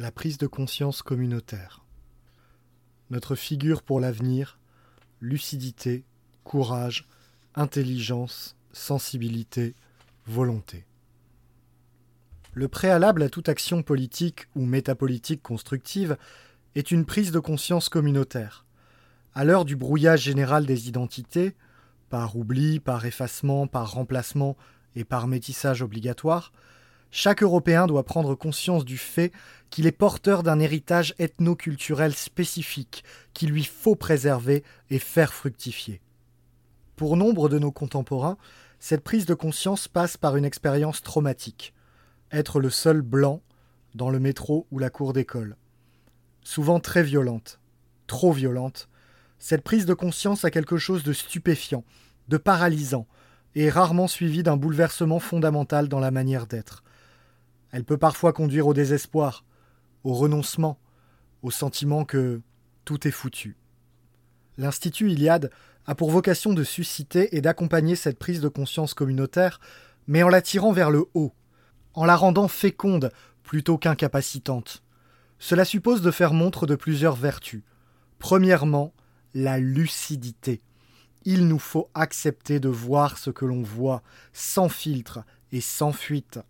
La prise de conscience communautaire. Notre figure pour l'avenir, lucidité, courage, intelligence, sensibilité, volonté. Le préalable à toute action politique ou métapolitique constructive est une prise de conscience communautaire. À l'heure du brouillage général des identités, par oubli, par effacement, par remplacement et par métissage obligatoire, chaque Européen doit prendre conscience du fait qu'il est porteur d'un héritage ethno-culturel spécifique qu'il lui faut préserver et faire fructifier. Pour nombre de nos contemporains, cette prise de conscience passe par une expérience traumatique. Être le seul blanc dans le métro ou la cour d'école. Souvent très violente, trop violente, cette prise de conscience a quelque chose de stupéfiant, de paralysant, et rarement suivie d'un bouleversement fondamental dans la manière d'être. Elle peut parfois conduire au désespoir, au renoncement, au sentiment que tout est foutu. L'Institut Iliade a pour vocation de susciter et d'accompagner cette prise de conscience communautaire, mais en la tirant vers le haut, en la rendant féconde plutôt qu'incapacitante. Cela suppose de faire montre de plusieurs vertus. Premièrement, la lucidité. Il nous faut accepter de voir ce que l'on voit, sans filtre et sans fuite.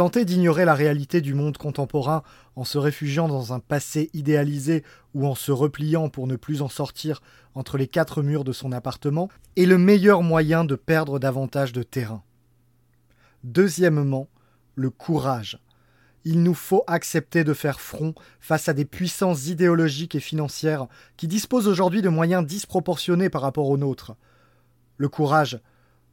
Tenter d'ignorer la réalité du monde contemporain en se réfugiant dans un passé idéalisé ou en se repliant pour ne plus en sortir entre les quatre murs de son appartement est le meilleur moyen de perdre davantage de terrain. Deuxièmement, le courage. Il nous faut accepter de faire front face à des puissances idéologiques et financières qui disposent aujourd'hui de moyens disproportionnés par rapport aux nôtres. Le courage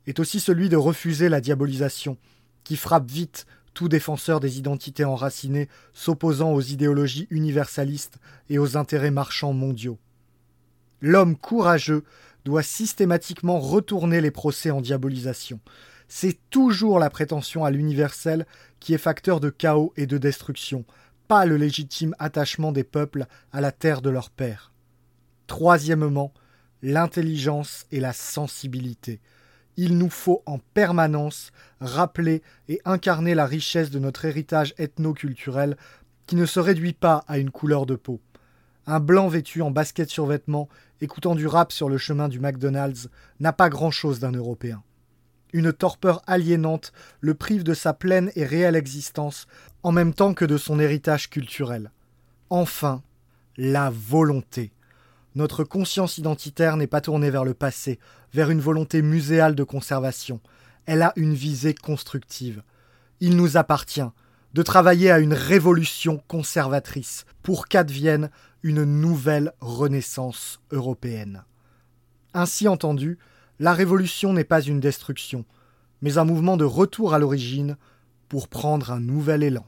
est aussi celui de refuser la diabolisation, qui frappe vite tout défenseur des identités enracinées s'opposant aux idéologies universalistes et aux intérêts marchands mondiaux. L'homme courageux doit systématiquement retourner les procès en diabolisation. C'est toujours la prétention à l'universel qui est facteur de chaos et de destruction, pas le légitime attachement des peuples à la terre de leur père. Troisièmement, l'intelligence et la sensibilité il nous faut en permanence rappeler et incarner la richesse de notre héritage ethno-culturel qui ne se réduit pas à une couleur de peau. Un blanc vêtu en basket survêtement, écoutant du rap sur le chemin du McDonald's, n'a pas grand-chose d'un Européen. Une torpeur aliénante le prive de sa pleine et réelle existence, en même temps que de son héritage culturel. Enfin, la volonté. Notre conscience identitaire n'est pas tournée vers le passé, vers une volonté muséale de conservation. Elle a une visée constructive. Il nous appartient de travailler à une révolution conservatrice pour qu'advienne une nouvelle renaissance européenne. Ainsi entendu, la révolution n'est pas une destruction, mais un mouvement de retour à l'origine pour prendre un nouvel élan.